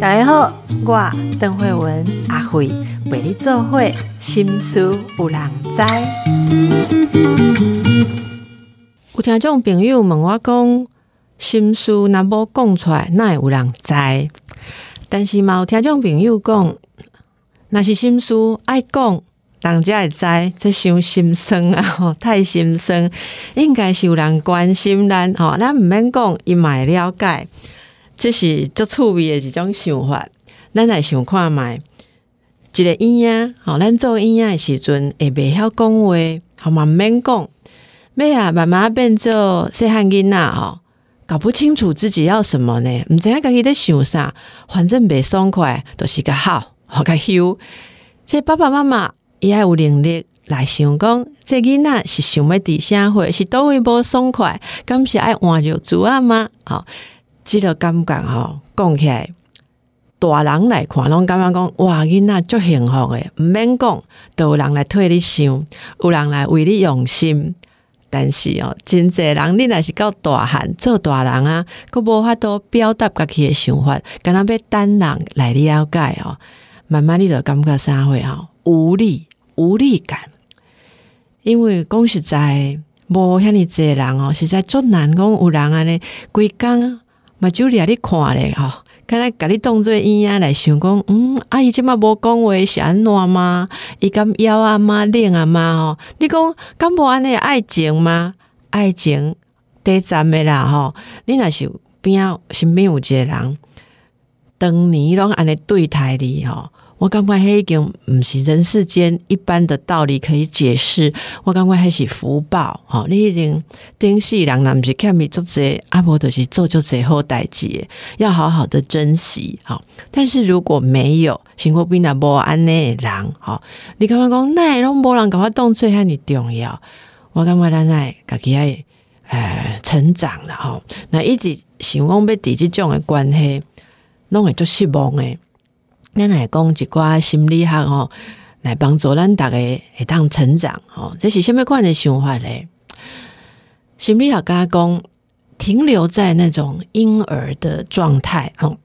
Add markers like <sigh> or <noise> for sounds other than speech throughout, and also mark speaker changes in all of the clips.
Speaker 1: 大家好，我邓慧文阿慧为你做会心思有人知。有听众朋友问我讲，心事若无讲出来，那会有人知？但是嘛，有听众朋友讲，若是心事爱讲，人家会知，这伤心酸啊！<laughs> 吼，太心酸，应该是有人关心咱吼，咱毋免讲，伊嘛会了解。这是足趣味的一种想法，咱来想看觅一个婴仔，吼，咱做婴仔的时阵会袂晓讲话，吼嘛毋免讲，要啊慢慢变做细汉囡仔吼，搞不清楚自己要什么呢？毋知影家己咧想啥，反正袂爽快，都是个好，吼个休。这爸爸妈妈伊爱有能力来想讲，这囡仔是想要伫社会，是倒位无爽快，敢是爱换着主啊吗？吼。即个感觉吼，讲起来，大人来看，拢感觉讲，哇，囡仔足幸福诶，毋免讲，都有人来替你想，有人来为你用心。但是哦，真济人，你若是到大汉做大人啊，佫无法度表达家己诶想法，敢若要等人来了解哦。慢慢你就感觉啥会吼无力、无力感，因为讲实在，无遐尼济人哦，实在足难讲有人安尼规工。嘛，就你啊，你看咧吼，看来甲你当做婴仔来想讲，嗯，阿姨即马无讲话是安怎吗？伊敢枵啊妈？冷啊妈？吼，你讲敢无安尼爱情吗？爱情第站的啦吼，你若是边啊身边有一个人，当年拢安尼对待你吼。我感觉迄已经毋是人世间一般的道理可以解释，我感觉迄是福报吼，你一定顶世人若毋是欠你做这，阿婆就是做就这好代志，要好好的珍惜吼。但是如果没有，生活变得无安尼的人吼，你感觉讲那拢无人甲我当做遐尼重要，我感觉咱来家己爱诶成长了吼。那一直想讲要伫即种的关系，拢会足失望诶。咱来讲一寡心理学吼，来帮助咱逐个会当成长吼，这是什么款的想法咧？心理学家讲，停留在那种婴儿的状态哦，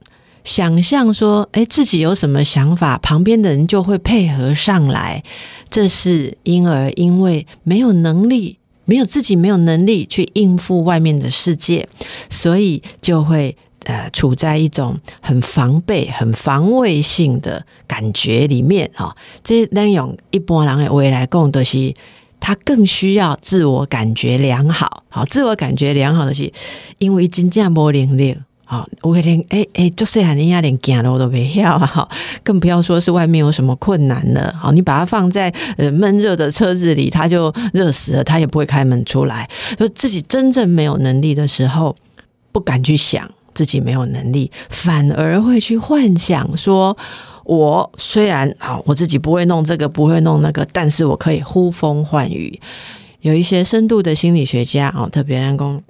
Speaker 1: 想象说，诶自己有什么想法，旁边的人就会配合上来。这是婴儿因为没有能力，没有自己没有能力去应付外面的世界，所以就会。呃，处在一种很防备、很防卫性的感觉里面啊。这能用一般人的未来讲，都是他更需要自我感觉良好。好，自我感觉良好的是，因为真正无能力。好，我连哎哎，就是喊人家连走路都不要啊，更不要说是外面有什么困难了。好，你把它放在呃闷热的车子里，它就热死了，它也不会开门出来。就自己真正没有能力的时候，不敢去想。自己没有能力，反而会去幻想说：我虽然好，我自己不会弄这个，不会弄那个，但是我可以呼风唤雨。有一些深度的心理学家哦，特别人工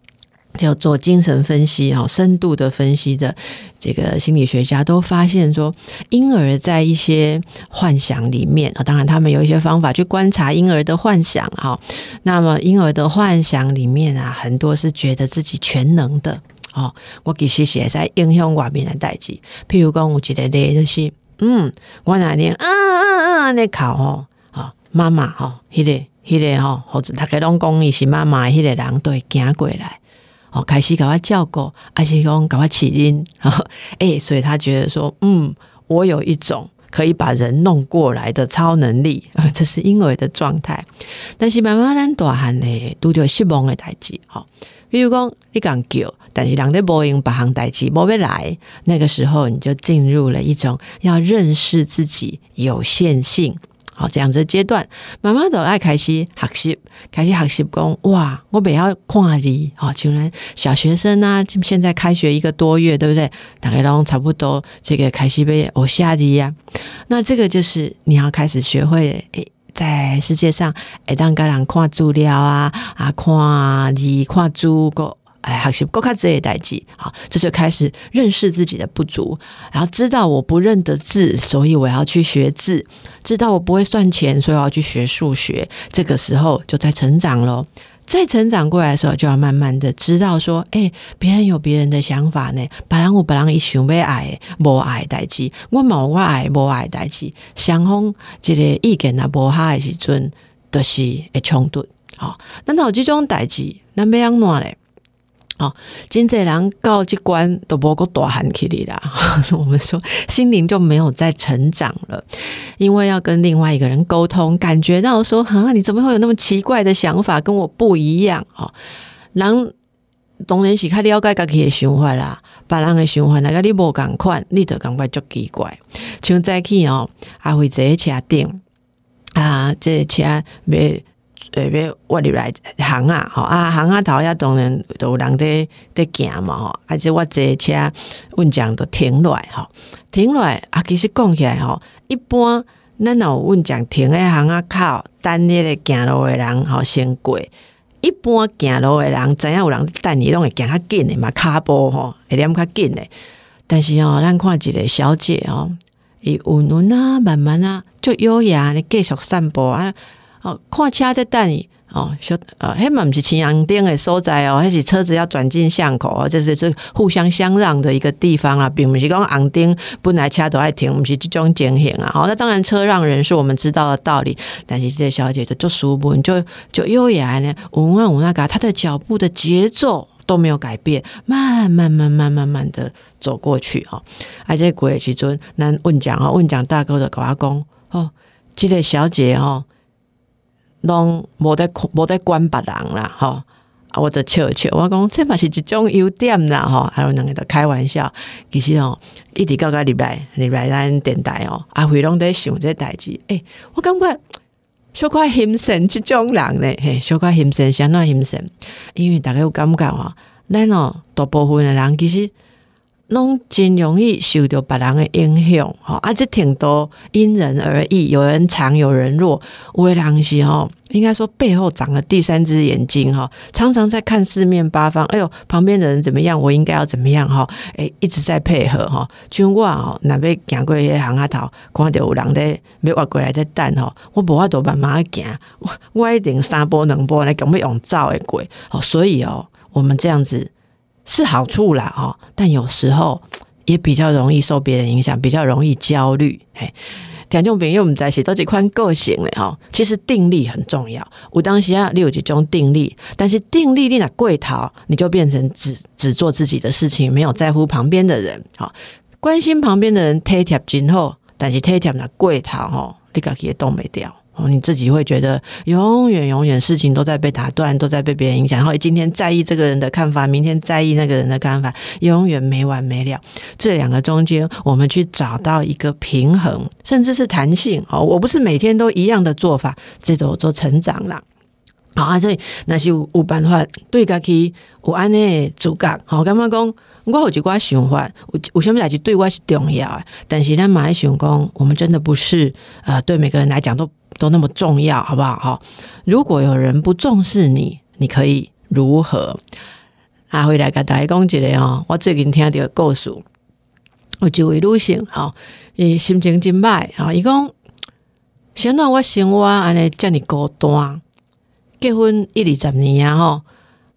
Speaker 1: 叫做精神分析哦，深度的分析的这个心理学家都发现说，婴儿在一些幻想里面啊，当然他们有一些方法去观察婴儿的幻想哈。那么婴儿的幻想里面啊，很多是觉得自己全能的。哦，我其实是在影响外面的代志，譬如讲有一个例就是，嗯，我那天啊啊啊，那考吼，哦，妈妈吼，迄个迄个吼，或者大家拢讲伊是妈妈，迄个人都会行过来，哦，开始甲我照顾，还是讲甲我起因，<laughs> 诶，所以他觉得说，嗯，我有一种可以把人弄过来的超能力，<laughs> 这是婴儿的状态，但是慢慢咱大汉呢，拄着失望的代志，吼。比如讲，你讲叫，但是人在播音把行代志无要来，那个时候你就进入了一种要认识自己有限性，好这样子阶段，慢慢的爱开始学习，开始学习讲哇，我不要看你，哦，就然小学生啊，现在开学一个多月，对不对？大概都差不多这个开始被我下的呀，那这个就是你要开始学会诶。在世界上，会当个人看资料啊，啊，看字、看书个，哎，学习够看这些代志，好，这就开始认识自己的不足，然后知道我不认得字，所以我要去学字；知道我不会算钱，所以我要去学数学。这个时候就在成长喽。再成长过来的时候，就要慢慢的知道说，哎，别人有别人的想法呢，别人有别人伊想要爱无爱代志，我冇我爱无爱代志，双方这个意见啊无合的时阵，都是会冲突。好，那有这种代志，那要安怎咧？哦，真济人到这关都无够大喊起嚟啦！<laughs> 我们说心灵就没有再成长了，因为要跟另外一个人沟通，感觉到说啊，你怎么会有那么奇怪的想法，跟我不一样？哦，人当然是较了解家己的想法啦，别人的想法，那个你无共款，你就感觉足奇怪。像早起哦，阿辉坐车顶啊，这车要。诶，要我入来行啊，吼啊行啊头遐当然都有人伫伫行嘛，吼，而且我坐车运将都停落来，吼，停落来啊，其实讲起来吼，一般咱若有运将停喺行啊口，等迄个行路诶人吼先过。一般行路诶人，知影有人等伊拢会行较紧诶嘛，骹步吼会念较紧诶。但是吼，咱看一个小姐吼，伊稳稳啊，慢慢啊，就优雅咧继续散步啊。哦，看车在等你哦，小呃，迄嘛毋是青阳灯的所在哦，迄是车子要转进巷口哦，这是是互相相让的一个地方啊，并不是讲红灯本来车都爱停，毋是这种情形啊。好，那当然车让人是我们知道的道理，但是这小姐就做舒服，就就优雅呢，稳稳稳那个，她的脚步的节奏都没有改变，慢慢慢慢慢慢的走过去哦。而且过时阵，咱问讲哦，问讲大哥的跟我讲哦，这个小姐哦。拢无得无得管别人啦，吼！啊，我得笑笑，我讲这嘛是一种优点啦，吼！还有两个在开玩笑，其实哦，一直到个入来入来咱电台哦，阿辉拢在想这代志，诶，我感觉小可心神这种人咧，嘿，小可心神相当心神，因为大家有感觉哦，咱哦大部分的人其实。拢真容易受到别人的影响，吼，啊，这挺多因人而异，有人强，有人弱。有的人是吼，应该说背后长了第三只眼睛，吼，常常在看四面八方。哎呦，旁边的人怎么样，我应该要怎么样，哈，哎，一直在配合，哈。像我哦，若要行过迄行啊头，看到有人在要挖过来在等，吼，我无法度慢慢行，我我一定三步两步来，根本用走的过，吼，所以哦，我们这样子。是好处啦，哈，但有时候也比较容易受别人影响，比较容易焦虑。嘿，听众朋友，我们在写到这款个性嘞，哈，其实定力很重要。我当时啊，你有几种定力，但是定力你那贵逃，你就变成只只做自己的事情，没有在乎旁边的人。好，关心旁边的人，贴贴今后，但是贴贴那贵逃，哈，你自己也动没掉。你自己会觉得永远永远事情都在被打断，都在被别人影响。然后今天在意这个人的看法，明天在意那个人的看法，永远没完没了。这两个中间，我们去找到一个平衡，甚至是弹性。哦，我不是每天都一样的做法，这都做成长了。好啊，这那是有有办法对家己有安尼主角。好，刚刚讲我有一寡想法，有有什么代志对我是重要的，但是咱马想讲，我们真的不是呃，对每个人来讲都。都那么重要，好不好？哈，如果有人不重视你，你可以如何？啊，回来跟大家讲一个哦，我最近听到故事，有一位女性，哈，伊心情真歹，哈，伊讲，想到我生活安尼遮尼孤单，结婚一二十年啊，吼，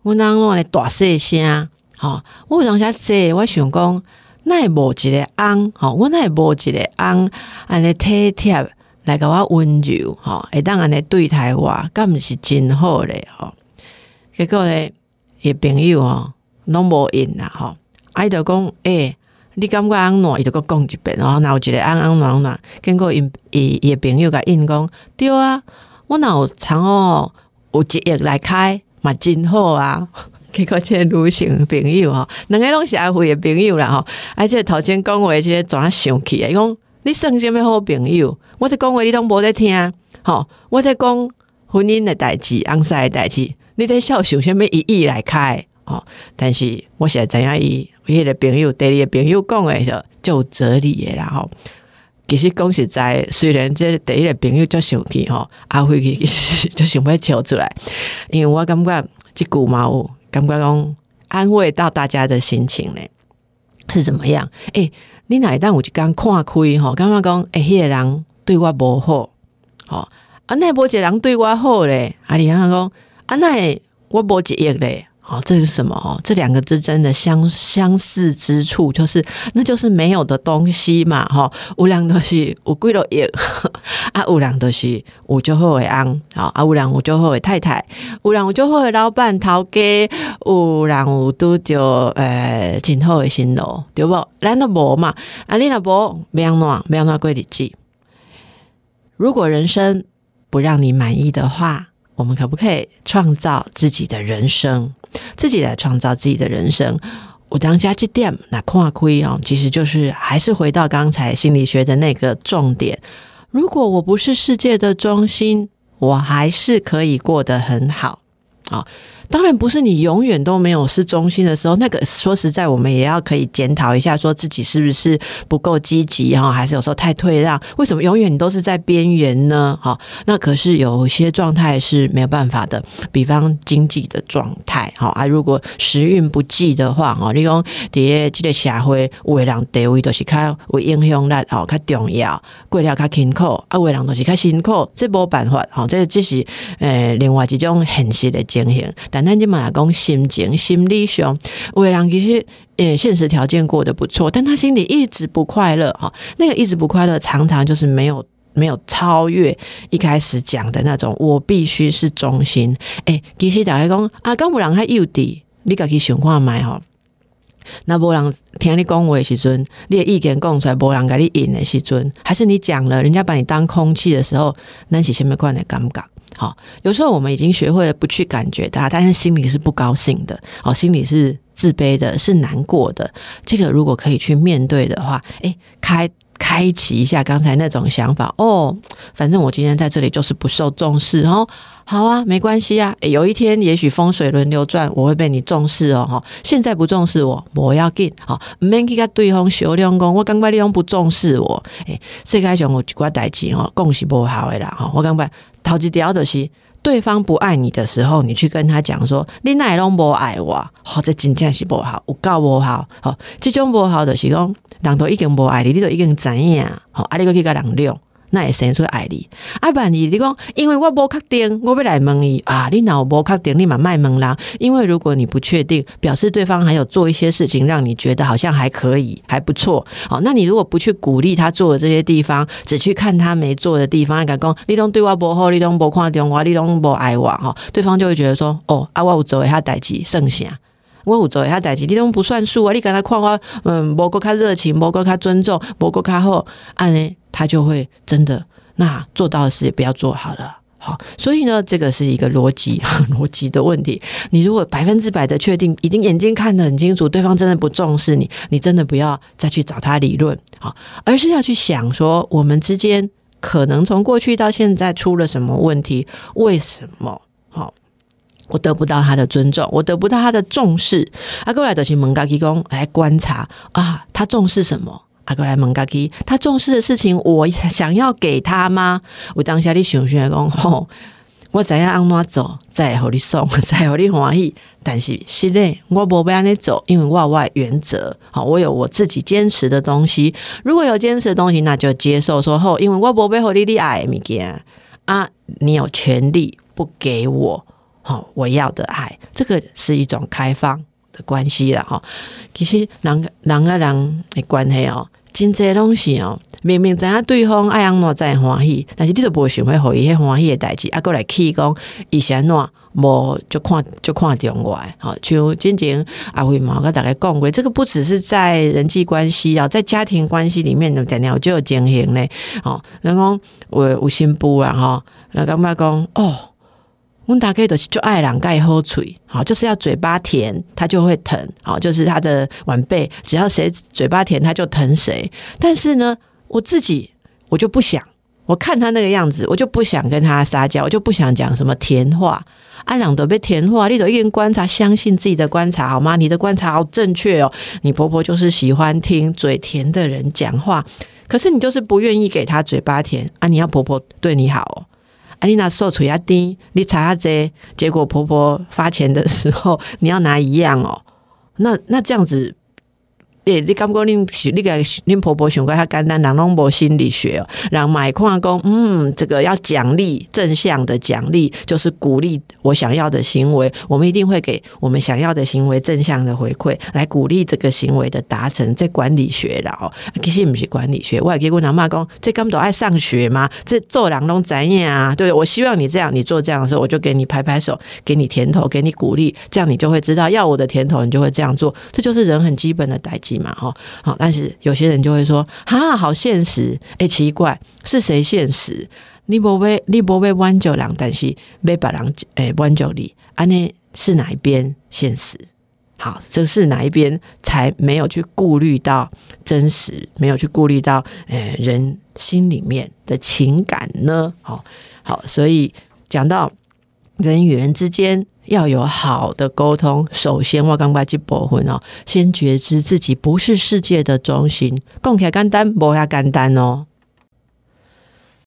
Speaker 1: 我人拢安尼大细声，吼，我当下坐，我想讲，那无一个翁，吼，我那无一个翁安尼体贴。来甲我温柔吼，会当安尼对待我，敢毋是真好咧吼。结果咧，伊朋友吼拢无应啦吼。伊就讲，诶，你感觉安怎？伊就搁讲一遍，然后若有一个安安暖暖，经过因伊伊朋友甲应讲，对啊，我若有常哦有一亿来开，嘛真好啊。<laughs> 结果这女性朋友吼，两个拢是阿辉的朋友啦吼，而且头前讲话即个怎啊生气啊？伊讲。你算什么好朋友？我在讲话，你拢无在听。吼，我在讲婚姻的代志、翁塞的代志，你在笑想什么意义来开？吼，但是我现在知影伊，迄个朋友、第二个朋友讲的就就哲理的啦。吼，其实讲实在，虽然这第一个朋友就生气吼，<laughs> 阿辉其实就想要笑出来，因为我感觉这句嘛有感觉讲安慰到大家的心情咧，是怎么样？诶。你哪一旦有一工看开吼，感觉讲诶，迄个人对我无好，吼，啊，那无一个人对我好咧，啊，你看讲，啊，那我无一亿嘞。好，这是什么哦？这两个之间的相相似之处，就是那就是没有的东西嘛，哈。无良东西，我贵了也啊，无良东西，我就会为安，好啊，无良我就会为太太，无良我就会为老板头家，无良我都就呃今后的新路，对不？咱都无嘛，啊，你那无，没样弄，没样弄贵日子。如果人生不让你满意的话，我们可不可以创造自己的人生？自己来创造自己的人生。我当下这点那跨亏哦，其实就是还是回到刚才心理学的那个重点。如果我不是世界的中心，我还是可以过得很好啊。当然不是你永远都没有是中心的时候，那个说实在，我们也要可以检讨一下，说自己是不是不够积极哈，还是有时候太退让？为什么永远你都是在边缘呢？哈，那可是有些状态是没有办法的，比方经济的状态哈啊，如果时运不济的话哈，你讲伫这个社会，有的人地位都是较有影响力哦，较重要，过了较辛苦啊，有的人都是较辛苦，这无办法哈，这只是呃另外一种现实的情形，但。那你马讲心情、心理上，有的人其实呃现实条件过得不错，但他心里一直不快乐哈。那个一直不快乐，常常就是没有没有超越一开始讲的那种，我必须是中心。诶，其实大家讲啊，刚无人还幼稚，你家己想看买吼。那无人听你讲话的时阵，你的意见讲出来，无人甲你应的时阵，还是你讲了，人家把你当空气的时候，那是什么款的感觉？好，有时候我们已经学会了不去感觉它，但是心里是不高兴的，哦，心里是自卑的，是难过的。这个如果可以去面对的话，诶，开开启一下刚才那种想法，哦，反正我今天在这里就是不受重视哦。好啊，没关系啊，有一天也许风水轮流转，我会被你重视哦。哈，现在不重视我，我要紧。好，唔免去甲对方小两讲，我感觉你拢不重视我。诶，世界上有一寡代志哦，讲是不好的啦。哈，我感觉头一条就是对方不爱你的时候，你去跟他讲说，你哪拢不爱我，或者真正是不好，有够不好。好，这种不好就是讲，人都已经不爱你，你都已经知影。好，啊，你个去甲人量。那也生出爱你，啊，不然你你讲，因为我无确定，我要来问你啊，你脑无确定，你嘛卖问啦。因为如果你不确定，表示对方还有做一些事情，让你觉得好像还可以，还不错。好，那你如果不去鼓励他做的这些地方，只去看他没做的地方，敢讲你拢对我不好，你拢无看中我，你拢无爱我哈，对方就会觉得说，哦，啊，我有做一下代志，剩下。我有做一下代志，你拢不算数啊！你跟他看我，嗯，无够较热情，无够较尊重，无够较好，安尼他就会真的那做到的事也不要做好了。好，所以呢，这个是一个逻辑 <laughs> 逻辑的问题。你如果百分之百的确定，已经眼睛看得很清楚，对方真的不重视你，你真的不要再去找他理论，好，而是要去想说，我们之间可能从过去到现在出了什么问题？为什么？好。我得不到他的尊重，我得不到他的重视。阿哥来德去蒙嘎基公来观察啊，他重视什么？阿哥来蒙嘎基，他重视的事情，我想要给他吗？我当下你想想讲，吼，我怎样安怎走，再和你送，<laughs> 再和你欢喜。但是是嘞，我不要安尼走，因为我有我的原则。好，我有我自己坚持的东西。如果有坚持的东西，那就接受说后，因为我不要和你你爱物件啊，你有权利不给我。好，我要的爱，这个是一种开放的关系了哈。其实人人跟人的关系哦，真济东西哦，明明知影对方爱安怎在欢喜，但是你都不想要互伊迄欢喜的代志，啊，过来气讲伊是安怎无就看就看中我诶。好，就真正阿辉毛跟大家讲过，这个不只是在人际关系啊，在家庭关系里面的点点就有经营嘞。哦，人讲我有新妇啊哈，那感觉讲哦。温达克都是就爱两盖喝水，好，就是要嘴巴甜，他就会疼，好，就是他的晚辈，只要谁嘴巴甜，他就疼谁。但是呢，我自己我就不想，我看他那个样子，我就不想跟他撒娇，我就不想讲什么甜话。阿两都被甜话，你都一人观察，相信自己的观察好吗？你的观察好正确哦。你婆婆就是喜欢听嘴甜的人讲话，可是你就是不愿意给她嘴巴甜啊！你要婆婆对你好哦。阿丽娜受处压低，你查下这，结果婆婆发钱的时候，你要拿一样哦。那那这样子诶，你感觉恁是你个恁婆婆想过较简单，人拢无心理学哦，让买矿工，嗯，这个要奖励正向的奖励，就是鼓励我想要的行为，我们一定会给我们想要的行为正向的回馈，来鼓励这个行为的达成。这管理学啦哦，其实不是管理学，我也给我阿妈讲，这根本都爱上学嘛，这做人拢怎样啊？对我希望你这样，你做这样的时候，我就给你拍拍手，给你甜头，给你鼓励，这样你就会知道要我的甜头，你就会这样做，这就是人很基本的代际嘛，哈，好，但是有些人就会说，哈，好现实，哎，奇怪，是谁现实？你不被你不被弯九两，但是被把人诶弯九里，啊，那是哪一边现实？好，这是哪一边才没有去顾虑到真实，没有去顾虑到诶人心里面的情感呢？好，好，所以讲到人与人之间。要有好的沟通，首先我刚刚去驳婚哦，先觉知自己不是世界的中心，共起来简单，不下简单哦。